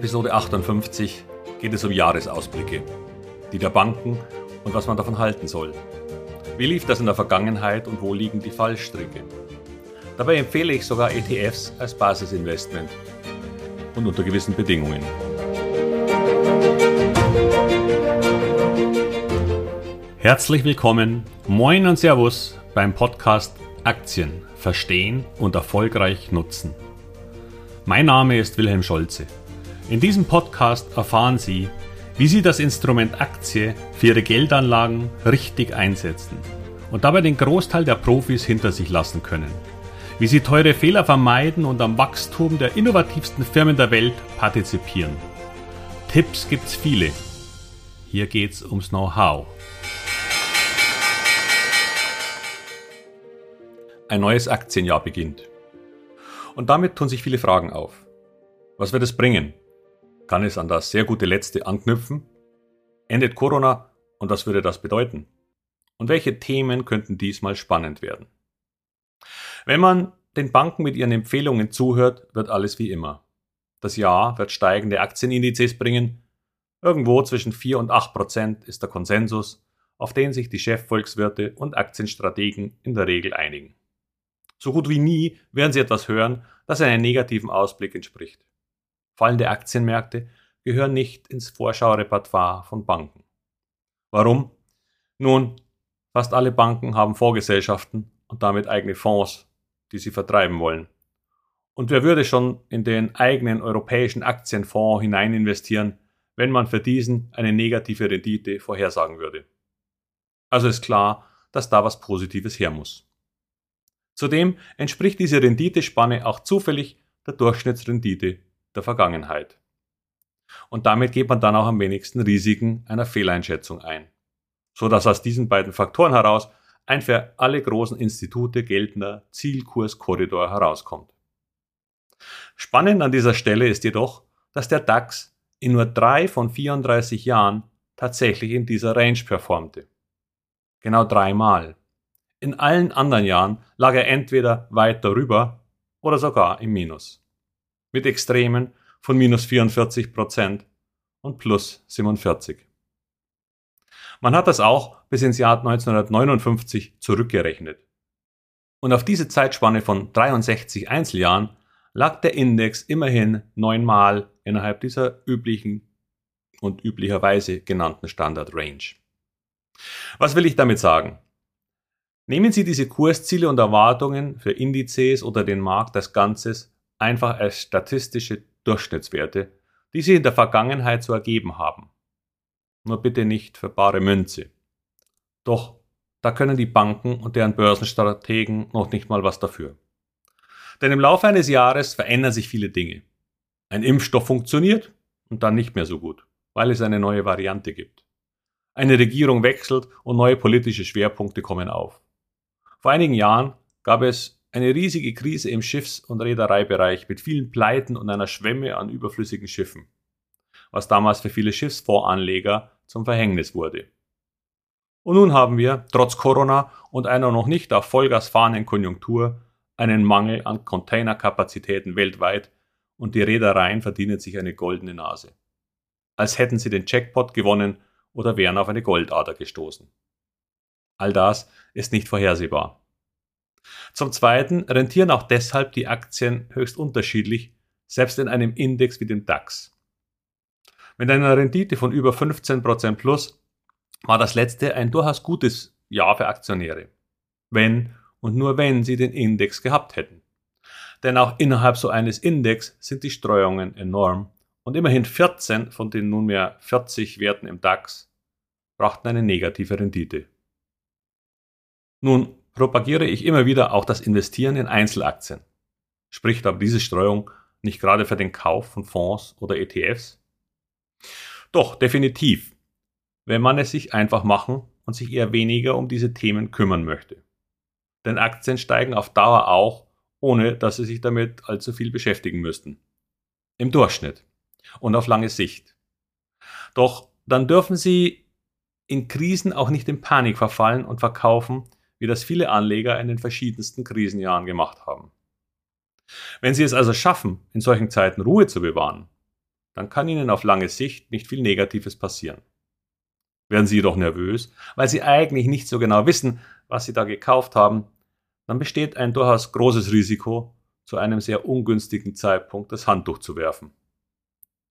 Episode 58 geht es um Jahresausblicke, die der Banken und was man davon halten soll. Wie lief das in der Vergangenheit und wo liegen die Fallstricke? Dabei empfehle ich sogar ETFs als Basisinvestment und unter gewissen Bedingungen. Herzlich willkommen, moin und Servus beim Podcast Aktien verstehen und erfolgreich nutzen. Mein Name ist Wilhelm Scholze. In diesem Podcast erfahren Sie, wie Sie das Instrument Aktie für Ihre Geldanlagen richtig einsetzen und dabei den Großteil der Profis hinter sich lassen können. Wie Sie teure Fehler vermeiden und am Wachstum der innovativsten Firmen der Welt partizipieren. Tipps gibt's viele. Hier geht's ums Know-how. Ein neues Aktienjahr beginnt. Und damit tun sich viele Fragen auf. Was wird es bringen? Kann es an das sehr gute letzte anknüpfen? Endet Corona und was würde das bedeuten? Und welche Themen könnten diesmal spannend werden? Wenn man den Banken mit ihren Empfehlungen zuhört, wird alles wie immer. Das Jahr wird steigende Aktienindizes bringen. Irgendwo zwischen 4 und 8 Prozent ist der Konsensus, auf den sich die Chefvolkswirte und Aktienstrategen in der Regel einigen. So gut wie nie werden Sie etwas hören, das einem negativen Ausblick entspricht. Fallende Aktienmärkte gehören nicht ins Vorschaurepertoire von Banken. Warum? Nun, fast alle Banken haben Vorgesellschaften und damit eigene Fonds, die sie vertreiben wollen. Und wer würde schon in den eigenen europäischen Aktienfonds hinein investieren, wenn man für diesen eine negative Rendite vorhersagen würde? Also ist klar, dass da was Positives her muss. Zudem entspricht diese Renditespanne auch zufällig der Durchschnittsrendite der Vergangenheit. Und damit geht man dann auch am wenigsten Risiken einer Fehleinschätzung ein, so dass aus diesen beiden Faktoren heraus ein für alle großen Institute geltender Zielkurskorridor herauskommt. Spannend an dieser Stelle ist jedoch, dass der DAX in nur drei von 34 Jahren tatsächlich in dieser Range performte. Genau dreimal. In allen anderen Jahren lag er entweder weit darüber oder sogar im Minus mit Extremen von minus 44 Prozent und plus 47. Man hat das auch bis ins Jahr 1959 zurückgerechnet. Und auf diese Zeitspanne von 63 Einzeljahren lag der Index immerhin neunmal innerhalb dieser üblichen und üblicherweise genannten Standard Range. Was will ich damit sagen? Nehmen Sie diese Kursziele und Erwartungen für Indizes oder den Markt als Ganzes einfach als statistische Durchschnittswerte, die sich in der Vergangenheit so ergeben haben. Nur bitte nicht für bare Münze. Doch, da können die Banken und deren Börsenstrategen noch nicht mal was dafür. Denn im Laufe eines Jahres verändern sich viele Dinge. Ein Impfstoff funktioniert und dann nicht mehr so gut, weil es eine neue Variante gibt. Eine Regierung wechselt und neue politische Schwerpunkte kommen auf. Vor einigen Jahren gab es eine riesige Krise im Schiffs- und Reedereibereich mit vielen Pleiten und einer Schwemme an überflüssigen Schiffen, was damals für viele Schiffsfondsanleger zum Verhängnis wurde. Und nun haben wir, trotz Corona und einer noch nicht auf Vollgas fahrenden Konjunktur, einen Mangel an Containerkapazitäten weltweit und die Reedereien verdienen sich eine goldene Nase. Als hätten sie den Jackpot gewonnen oder wären auf eine Goldader gestoßen. All das ist nicht vorhersehbar. Zum Zweiten rentieren auch deshalb die Aktien höchst unterschiedlich, selbst in einem Index wie dem DAX. Mit einer Rendite von über 15% plus war das letzte ein durchaus gutes Jahr für Aktionäre. Wenn und nur wenn sie den Index gehabt hätten. Denn auch innerhalb so eines Index sind die Streuungen enorm und immerhin 14 von den nunmehr 40 Werten im DAX brachten eine negative Rendite. Nun, propagiere ich immer wieder auch das Investieren in Einzelaktien. Spricht aber diese Streuung nicht gerade für den Kauf von Fonds oder ETFs? Doch, definitiv, wenn man es sich einfach machen und sich eher weniger um diese Themen kümmern möchte. Denn Aktien steigen auf Dauer auch, ohne dass sie sich damit allzu viel beschäftigen müssten. Im Durchschnitt und auf lange Sicht. Doch dann dürfen sie in Krisen auch nicht in Panik verfallen und verkaufen, wie das viele Anleger in den verschiedensten Krisenjahren gemacht haben. Wenn Sie es also schaffen, in solchen Zeiten Ruhe zu bewahren dann kann Ihnen auf lange Sicht nicht viel Negatives passieren. Werden Sie jedoch nervös, weil Sie eigentlich nicht so genau wissen, was Sie da gekauft haben, dann besteht ein durchaus großes Risiko, zu einem sehr ungünstigen Zeitpunkt das Handtuch zu werfen.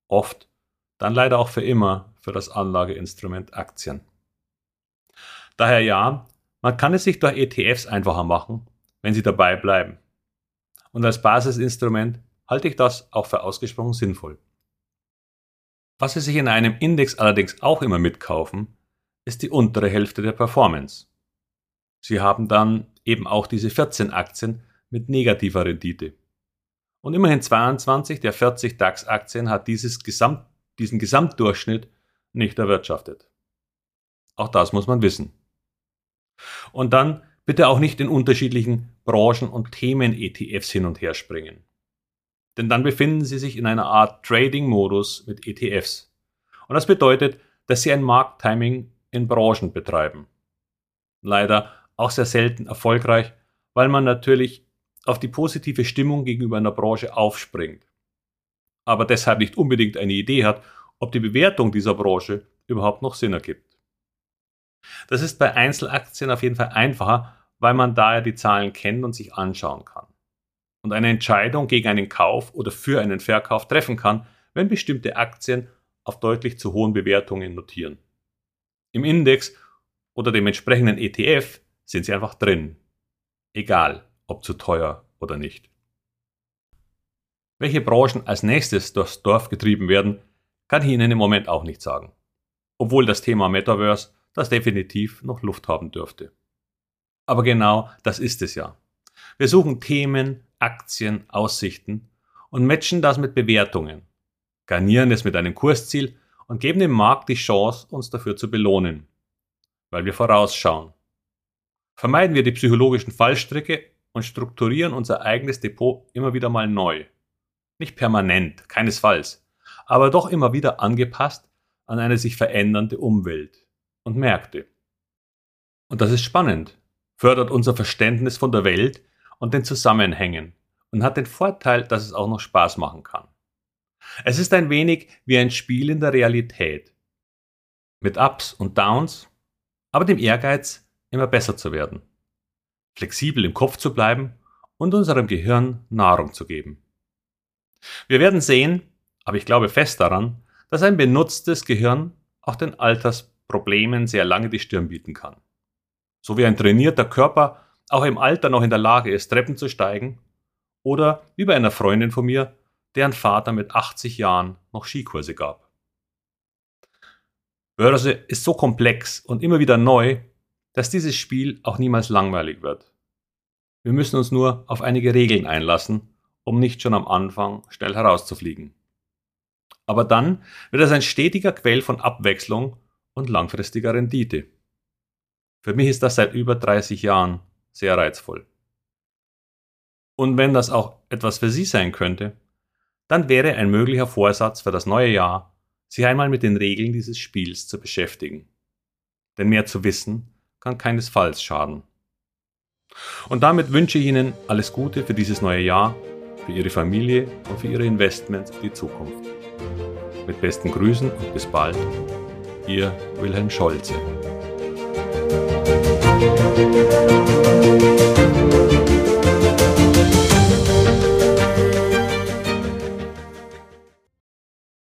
Oft, dann leider auch für immer, für das Anlageinstrument Aktien. Daher ja, man kann es sich durch ETFs einfacher machen, wenn Sie dabei bleiben. Und als Basisinstrument halte ich das auch für ausgesprochen sinnvoll. Was Sie sich in einem Index allerdings auch immer mitkaufen, ist die untere Hälfte der Performance. Sie haben dann eben auch diese 14 Aktien mit negativer Rendite. Und immerhin 22 der 40 DAX-Aktien hat dieses Gesamt, diesen Gesamtdurchschnitt nicht erwirtschaftet. Auch das muss man wissen. Und dann bitte auch nicht in unterschiedlichen Branchen und Themen-ETFs hin und her springen. Denn dann befinden Sie sich in einer Art Trading-Modus mit ETFs. Und das bedeutet, dass Sie ein Markttiming in Branchen betreiben. Leider auch sehr selten erfolgreich, weil man natürlich auf die positive Stimmung gegenüber einer Branche aufspringt. Aber deshalb nicht unbedingt eine Idee hat, ob die Bewertung dieser Branche überhaupt noch Sinn ergibt. Das ist bei Einzelaktien auf jeden Fall einfacher, weil man daher die Zahlen kennt und sich anschauen kann. Und eine Entscheidung gegen einen Kauf oder für einen Verkauf treffen kann, wenn bestimmte Aktien auf deutlich zu hohen Bewertungen notieren. Im Index oder dem entsprechenden ETF sind sie einfach drin. Egal, ob zu teuer oder nicht. Welche Branchen als nächstes durchs Dorf getrieben werden, kann ich Ihnen im Moment auch nicht sagen. Obwohl das Thema Metaverse das definitiv noch Luft haben dürfte. Aber genau das ist es ja. Wir suchen Themen, Aktien, Aussichten und matchen das mit Bewertungen, garnieren es mit einem Kursziel und geben dem Markt die Chance, uns dafür zu belohnen, weil wir vorausschauen. Vermeiden wir die psychologischen Fallstricke und strukturieren unser eigenes Depot immer wieder mal neu. Nicht permanent, keinesfalls, aber doch immer wieder angepasst an eine sich verändernde Umwelt und Märkte. Und das ist spannend, fördert unser Verständnis von der Welt und den Zusammenhängen und hat den Vorteil, dass es auch noch Spaß machen kann. Es ist ein wenig wie ein Spiel in der Realität. Mit Ups und Downs, aber dem Ehrgeiz, immer besser zu werden. Flexibel im Kopf zu bleiben und unserem Gehirn Nahrung zu geben. Wir werden sehen, aber ich glaube fest daran, dass ein benutztes Gehirn auch den Altersproblemen sehr lange die Stirn bieten kann. So wie ein trainierter Körper auch im Alter noch in der Lage ist, Treppen zu steigen, oder wie bei einer Freundin von mir, deren Vater mit 80 Jahren noch Skikurse gab. Börse ist so komplex und immer wieder neu, dass dieses Spiel auch niemals langweilig wird. Wir müssen uns nur auf einige Regeln einlassen, um nicht schon am Anfang schnell herauszufliegen. Aber dann wird es ein stetiger Quell von Abwechslung und langfristiger Rendite. Für mich ist das seit über 30 Jahren sehr reizvoll. Und wenn das auch etwas für Sie sein könnte, dann wäre ein möglicher Vorsatz für das neue Jahr, sich einmal mit den Regeln dieses Spiels zu beschäftigen. Denn mehr zu wissen kann keinesfalls schaden. Und damit wünsche ich Ihnen alles Gute für dieses neue Jahr, für Ihre Familie und für Ihre Investments in die Zukunft. Mit besten Grüßen und bis bald. Ihr Wilhelm Scholze.